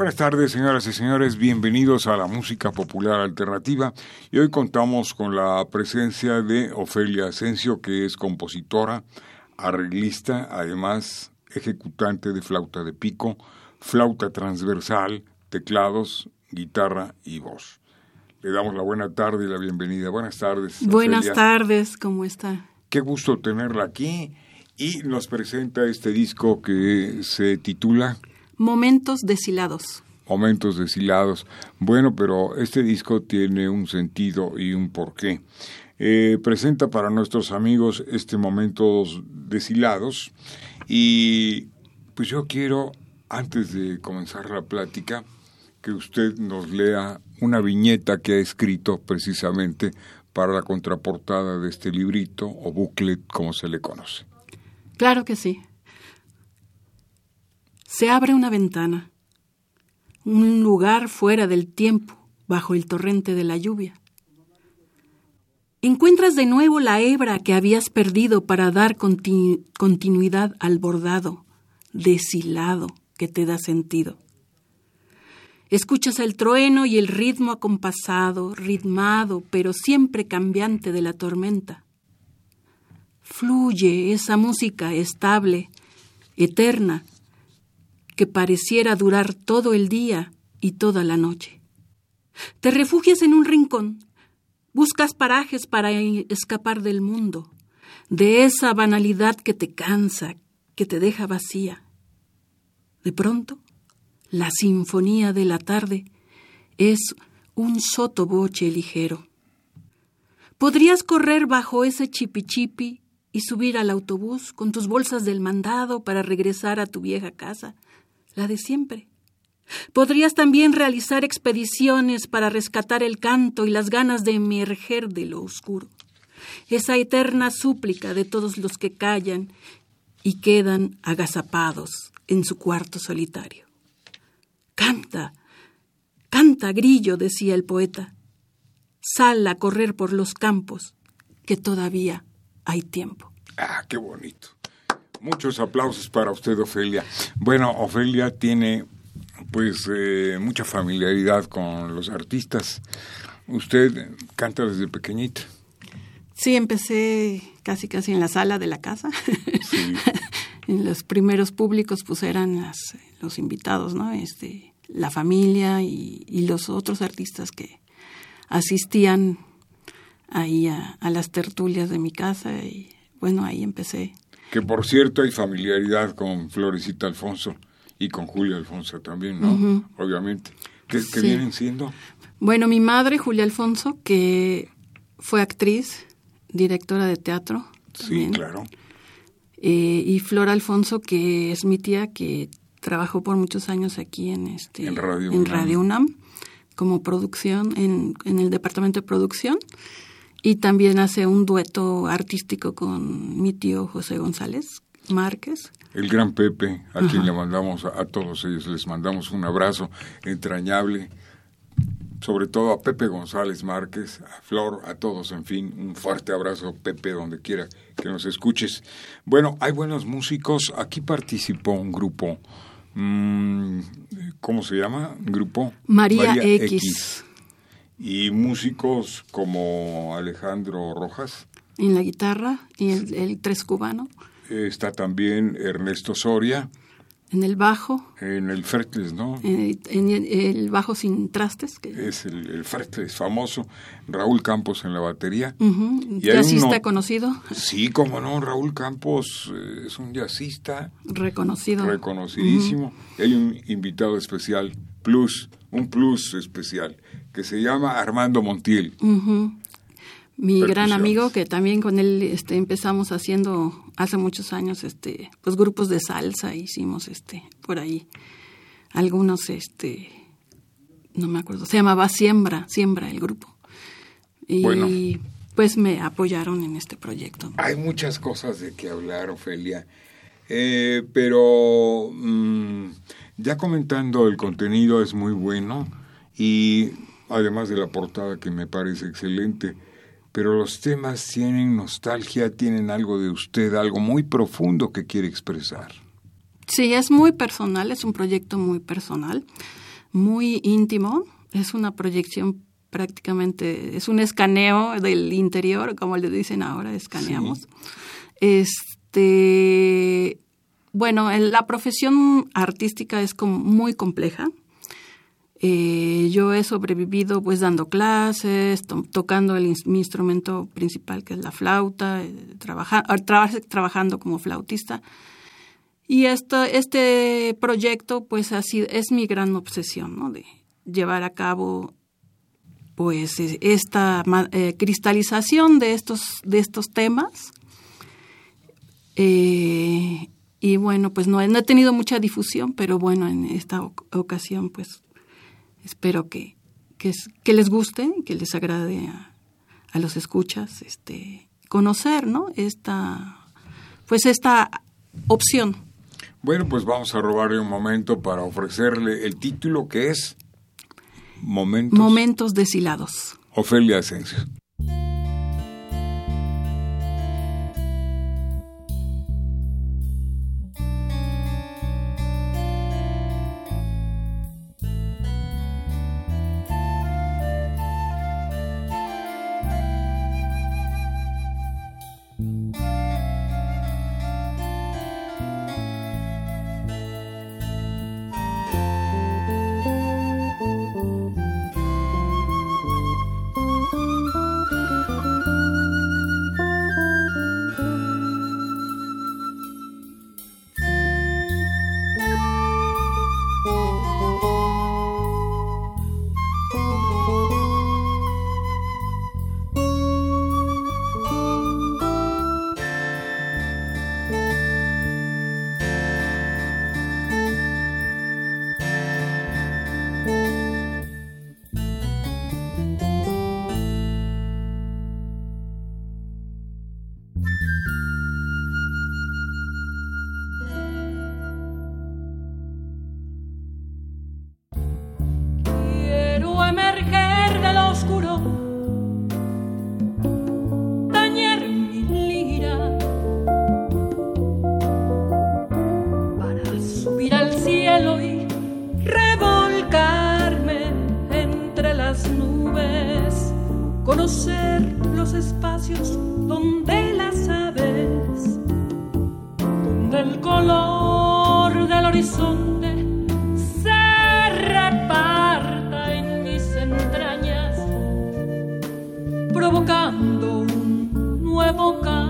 Buenas tardes, señoras y señores. Bienvenidos a la música popular alternativa. Y hoy contamos con la presencia de Ofelia Asensio, que es compositora, arreglista, además ejecutante de flauta de pico, flauta transversal, teclados, guitarra y voz. Le damos la buena tarde y la bienvenida. Buenas tardes. Buenas tardes, ¿cómo está? Qué gusto tenerla aquí y nos presenta este disco que se titula Momentos deshilados. Momentos deshilados. Bueno, pero este disco tiene un sentido y un porqué. Eh, presenta para nuestros amigos este Momentos deshilados y pues yo quiero, antes de comenzar la plática, que usted nos lea una viñeta que ha escrito precisamente para la contraportada de este librito o booklet, como se le conoce. Claro que sí. Se abre una ventana, un lugar fuera del tiempo, bajo el torrente de la lluvia. Encuentras de nuevo la hebra que habías perdido para dar continuidad al bordado, deshilado, que te da sentido. Escuchas el trueno y el ritmo acompasado, ritmado, pero siempre cambiante de la tormenta. Fluye esa música estable, eterna, que pareciera durar todo el día y toda la noche. Te refugias en un rincón, buscas parajes para escapar del mundo, de esa banalidad que te cansa, que te deja vacía. De pronto, la sinfonía de la tarde es un sotoboche ligero. Podrías correr bajo ese chipichipi y subir al autobús con tus bolsas del mandado para regresar a tu vieja casa, la de siempre. Podrías también realizar expediciones para rescatar el canto y las ganas de emerger de lo oscuro. Esa eterna súplica de todos los que callan y quedan agazapados en su cuarto solitario. Canta, canta, grillo, decía el poeta. Sal a correr por los campos, que todavía hay tiempo. Ah, qué bonito. Muchos aplausos para usted, Ofelia. Bueno, Ofelia tiene pues eh, mucha familiaridad con los artistas. Usted canta desde pequeñita. Sí, empecé casi casi en la sala de la casa. Sí. en los primeros públicos pues eran las, los invitados, ¿no? Este, la familia y, y los otros artistas que asistían ahí a, a las tertulias de mi casa y bueno, ahí empecé que por cierto hay familiaridad con Florecita Alfonso y con Julia Alfonso también, ¿no? Obviamente. ¿Qué, vienen siendo? Bueno, mi madre, Julia Alfonso, que fue actriz, directora de teatro. Sí, claro. Eh, y Flora Alfonso, que es mi tía, que trabajó por muchos años aquí en, este, en, Radio, en Radio UNAM como producción, en, en el departamento de producción y también hace un dueto artístico con mi tío José González Márquez. El gran Pepe, a quien le mandamos, a, todos ellos les mandamos un abrazo entrañable, sobre todo a Pepe González Márquez, a Flor, a todos, en fin, un fuerte abrazo, Pepe, donde quiera que nos escuches. Bueno, hay buenos músicos, aquí participó un grupo, mmm, ¿cómo se llama? Grupo María, X y músicos como Alejandro Rojas. En la guitarra y el, tres cubano. Está también Ernesto Soria. En el bajo. En el fretless, ¿no? En, el bajo sin trastes. Que... Es el, el fretless famoso. Raúl Campos en la batería. ¿Jazzista conocido? Sí, como no, Raúl Campos eh, es un jazzista. Reconocido. Reconocidísimo. Hay un invitado especial, plus, un plus especial, que se llama Armando Montiel. Mi gran amigo que también con él este empezamos haciendo hace muchos años este pues grupos de salsa hicimos este por ahí algunos este no me acuerdo se llamaba Siembra Siembra el grupo. Y pues me apoyaron en este proyecto. Hay muchas cosas de que hablar Ofelia. Eh, pero mm, ya comentando el contenido es muy bueno y además de la portada que me parece excelente pero los temas tienen nostalgia, tienen algo de usted, algo muy profundo que quiere expresar. Sí, es muy personal, es un proyecto muy personal, muy íntimo, es una proyección prácticamente, es un escaneo del interior, como le dicen ahora, escaneamos. Este, bueno, la profesión artística es como muy compleja, eh, yo he sobrevivido pues dando clases, tocando mi instrumento principal que es la flauta, eh, trabajando como flautista. Y esto, este proyecto pues así es mi gran obsesión, ¿no? De llevar a cabo pues esta eh, cristalización de estos, de estos temas. y bueno, pues no, no, he tenido mucha difusión, pero bueno, en esta ocasión pues espero que, que, les guste, que les agrade a, a, los escuchas, este, conocer, ¿no? Esta, pues esta opción. Bueno, pues vamos a robarle un momento para ofrecerle el título que es Momentos. Momentos deshilados. Ofelia Asensio. En el planeta.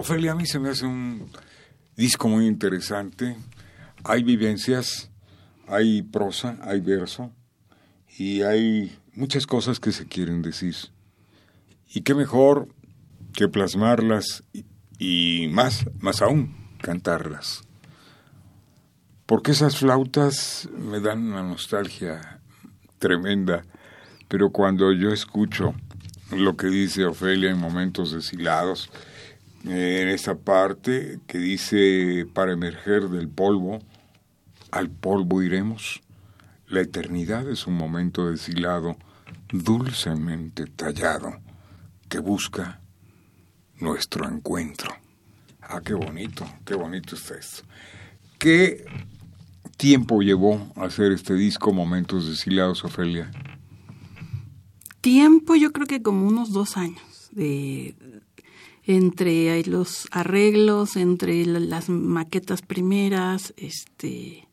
Ofelia, a mí se me hace un disco muy interesante. Hay vivencias, hay prosa, hay verso y hay muchas cosas que se quieren decir. Y qué mejor que plasmarlas y, más, más aún, cantarlas. Porque esas flautas me dan una nostalgia tremenda, pero cuando yo escucho lo que dice Ofelia en momentos deshilados, en esa parte que dice, para emerger del polvo, al polvo iremos. La eternidad es un momento deshilado, dulcemente tallado, que busca nuestro encuentro. Ah, qué bonito, qué bonito está esto. ¿Qué tiempo llevó hacer este disco Momentos Deshilados, Ofelia? Tiempo, yo creo que como unos dos años de, entre los arreglos, entre las maquetas primeras, este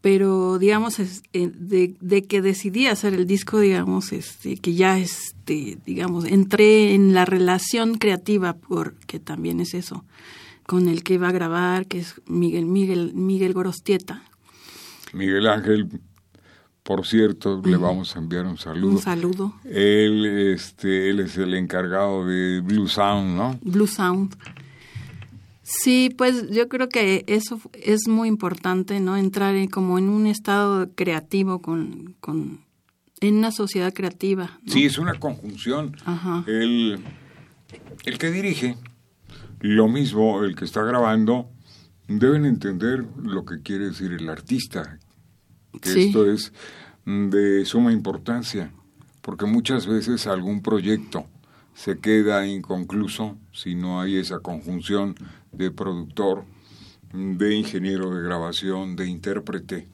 pero digamos eh, de, que decidí hacer el disco digamos este que ya este digamos entré en la relación creativa porque también es eso con el que iba a grabar que es Miguel Miguel Miguel Gorostieta. Miguel Ángel por cierto, le vamos a enviar un saludo. Un saludo. Él, este, él es el encargado de Blue Sound, ¿no? Blue Sound. Sí, pues yo creo que eso es muy importante, ¿no? Entrar en, como en un estado creativo con, con en una sociedad creativa. Sí, es una conjunción. El, el que dirige, lo mismo el que está grabando, deben entender lo que quiere decir el artista, que esto es de suma importancia, porque muchas veces algún proyecto se queda inconcluso si no hay esa conjunción de productor, de ingeniero de grabación, de intérprete,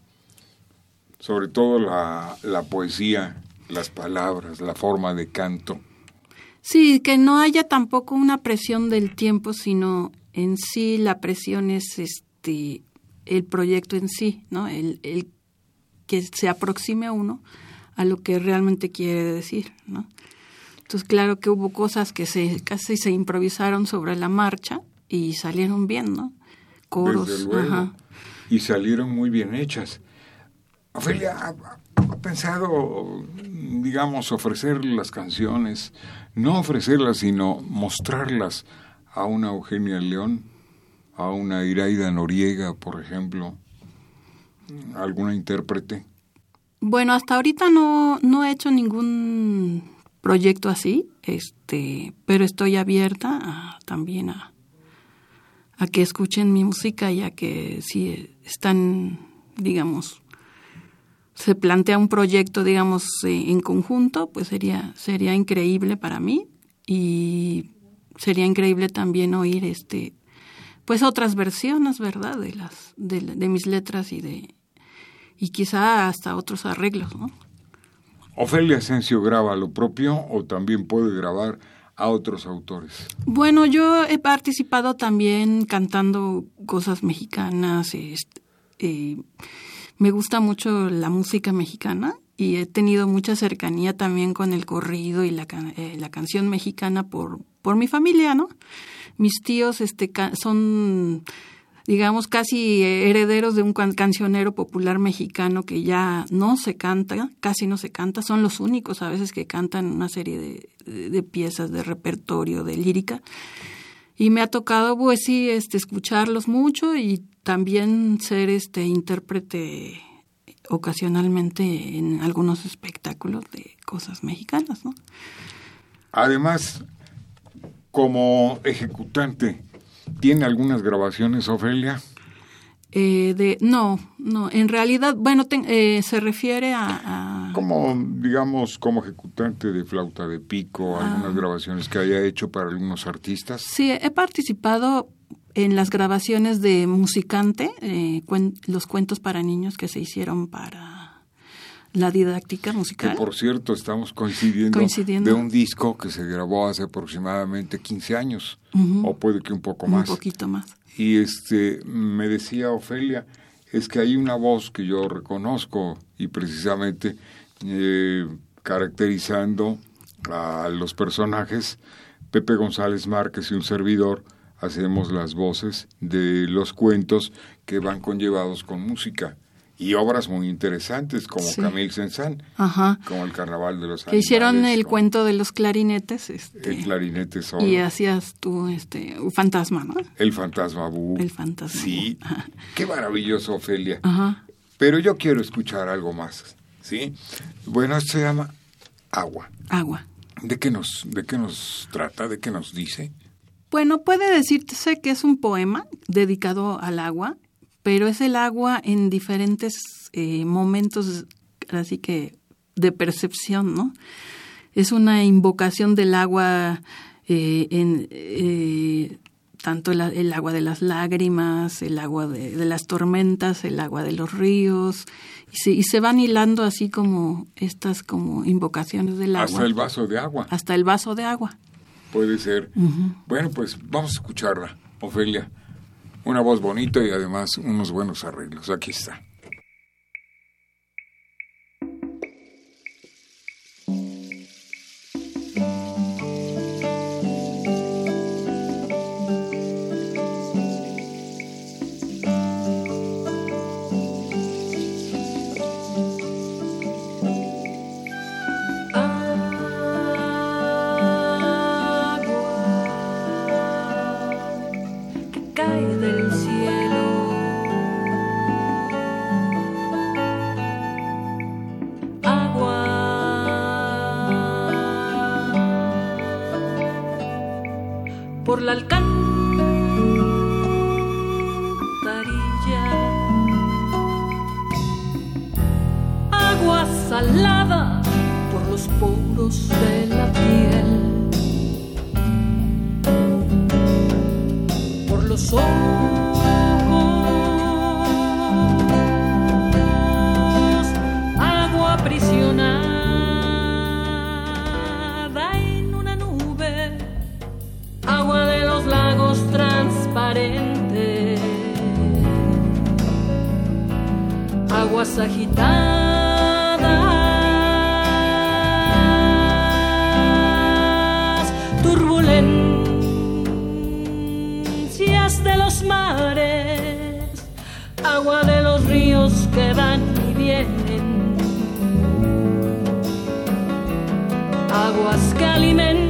sobre todo la, la poesía, las palabras, la forma de canto. Sí, que no haya tampoco una presión del tiempo, sino en sí la presión es este el proyecto en sí, ¿no? El, el que se aproxime a uno a lo que realmente quiere decir, ¿no? Entonces, claro que hubo cosas que se casi se improvisaron sobre la marcha y salieron bien, ¿no? Coros, y salieron muy bien hechas. Ofelia, ¿ha, ¿ha, pensado, digamos, ofrecer las canciones, no ofrecerlas, sino mostrarlas a una Eugenia León, a una Iraida Noriega, por ejemplo? Alguna intérprete? Bueno, hasta ahorita no, no he hecho ningún proyecto así, este, pero estoy abierta también a, a que escuchen mi música, ya que si están, digamos, se plantea un proyecto, digamos, eh, en conjunto, pues sería, sería increíble para mí y sería increíble también oír este pues otras versiones, ¿verdad? De las de, de mis letras y de y quizá hasta otros arreglos, ¿no? Ofelia Asensio graba lo propio o también puede grabar a otros autores. Bueno, yo he participado también cantando cosas mexicanas. Este, eh, me gusta mucho la música mexicana y he tenido mucha cercanía también con el corrido y la, eh, la canción mexicana por, por mi familia, ¿no? Mis tíos este, son digamos, casi herederos de un cancionero popular mexicano que ya no se canta, casi no se canta, son los únicos a veces que cantan una serie de, piezas de repertorio, de lírica. Y me ha tocado, pues sí, este, escucharlos mucho y también ser este intérprete ocasionalmente en algunos espectáculos de cosas mexicanas, ¿no? Además, como ejecutante, ¿Tiene algunas grabaciones, Ofelia? Eh, de, no, no, en realidad, bueno, eh, se refiere a, Como, digamos, como ejecutante de flauta de pico, ah. algunas grabaciones que haya hecho para algunos artistas. Sí, he participado en las grabaciones de Musicante, eh, los cuentos para niños que se hicieron para la didáctica musical. Que por cierto, estamos coincidiendo, de un disco que se grabó hace aproximadamente 15 años, o puede que un poco más. Un poquito más. Y este, me decía Ofelia, es que hay una voz que yo reconozco y precisamente eh, caracterizando a los personajes, Pepe González Márquez y un servidor hacemos las voces de los cuentos que van conllevados con música y obras muy interesantes como Sí. Camille Saint-Saëns, como El Carnaval de los Que hicieron el cuento de los clarinetes. Este, El clarinete solo, y hacías tú este, un fantasma, ¿no? El Fantasma Bú. El fantasma. Sí, qué maravilloso, Ofelia. Ajá. Pero yo quiero escuchar algo más, ¿sí? Bueno, esto se llama Agua. Agua. ¿De qué nos, de qué nos trata? ¿De qué nos dice? Bueno, puede decirse que es un poema dedicado al agua, pero es el agua en diferentes eh, momentos, así que de percepción, ¿no? Es una invocación del agua eh, en eh, tanto el agua de las lágrimas, el agua de, de las tormentas, el agua de los ríos, y se, y se van hilando así como estas como invocaciones del agua Hasta el vaso de agua. hasta el vaso de agua. Puede ser. Bueno, pues vamos a escucharla, Ofelia. Una voz bonita y además unos buenos arreglos. Aquí está. Por la alcantarilla. Agua salada por los poros de la piel. por los ojos, aguas agitadas, turbulencias de los mares, agua de los ríos que van y vienen, aguas que alimentan,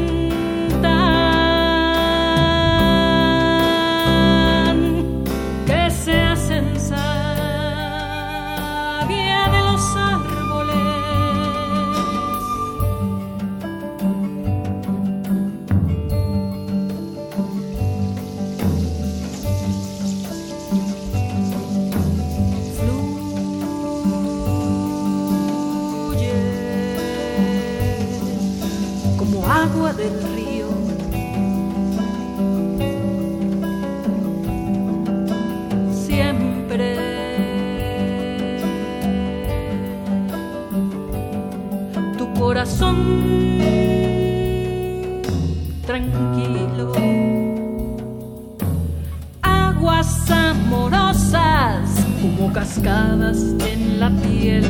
amorosas como cascadas en la piel.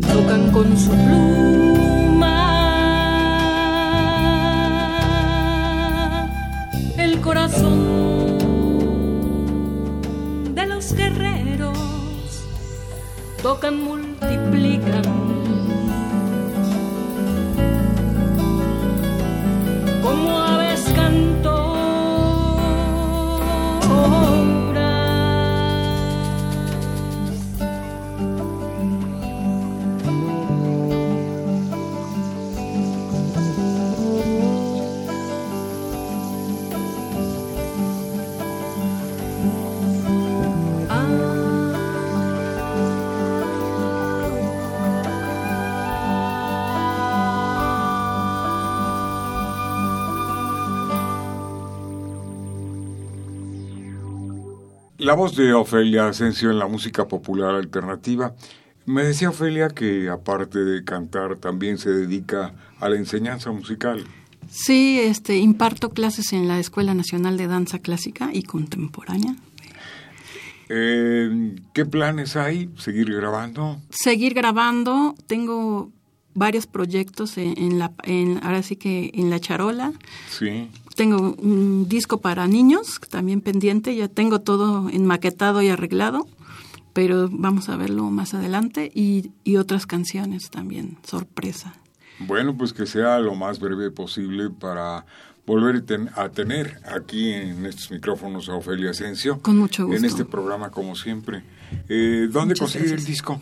Tocan con su pluma el corazón de los guerreros. Tocan, multiplican como aves cantoras. La voz de Ofelia Asensio en la música popular alternativa. Me decía Ofelia que aparte de cantar también se dedica a la enseñanza musical. Sí, este, imparto clases en la Escuela Nacional de Danza Clásica y Contemporánea. Eh, ¿Qué planes hay? ¿Seguir grabando? Seguir grabando, tengo varios proyectos en, la, en, ahora sí que en la charola. Sí. Tengo un disco para niños, también pendiente, ya tengo todo enmaquetado y arreglado, pero vamos a verlo más adelante y, y otras canciones también, sorpresa. Bueno, pues que sea lo más breve posible para volver a tener aquí en estos micrófonos a Ofelia Asensio. Con mucho gusto. En este programa, como siempre. Eh, ¿Dónde conseguir el disco?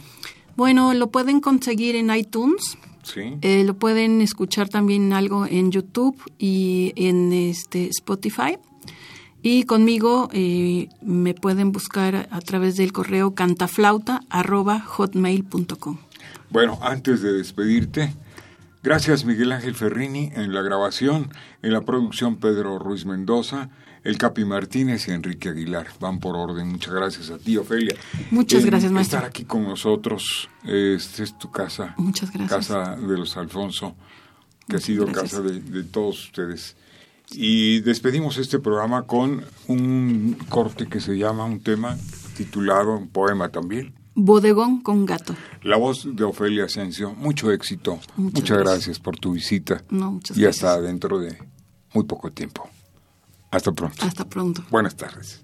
Bueno, lo pueden conseguir en iTunes. Sí. Eh, lo pueden escuchar también algo en YouTube y en este Spotify. Y conmigo eh, me pueden buscar a través del correo cantaflauta.hotmail.com. Bueno, antes de despedirte, gracias Miguel Ángel Ferrini en la grabación, en la producción Pedro Ruiz Mendoza el Capi Martínez y Enrique Aguilar. Van por orden. Muchas gracias a ti, Ofelia. Muchas gracias, maestro. Estar aquí con nosotros. Esta es tu casa. Muchas gracias. Casa de los Alfonso, que ha sido casa de, todos ustedes. Y despedimos este programa con un corte que se llama, un tema titulado, un poema también. Bodegón con gato. La voz de Ofelia Asensio. Mucho éxito. Muchas, gracias. por tu visita. No, muchas y hasta dentro de muy poco tiempo. Hasta pronto. Hasta pronto. Buenas tardes.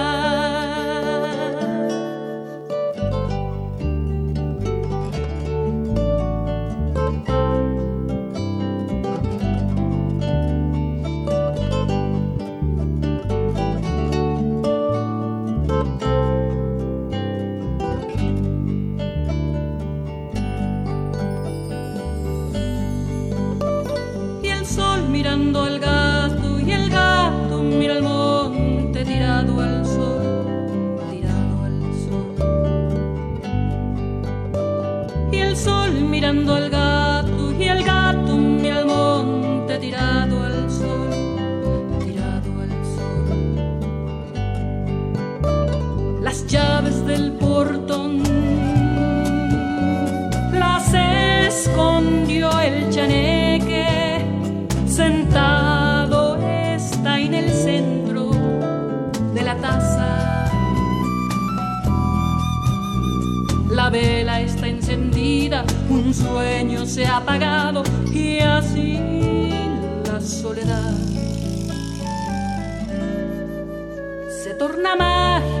al gato y el gato mira el monte tirado al sol. Tirado al sol. Y el sol mirando al gato. Un sueño se ha apagado y así la soledad se torna mágica.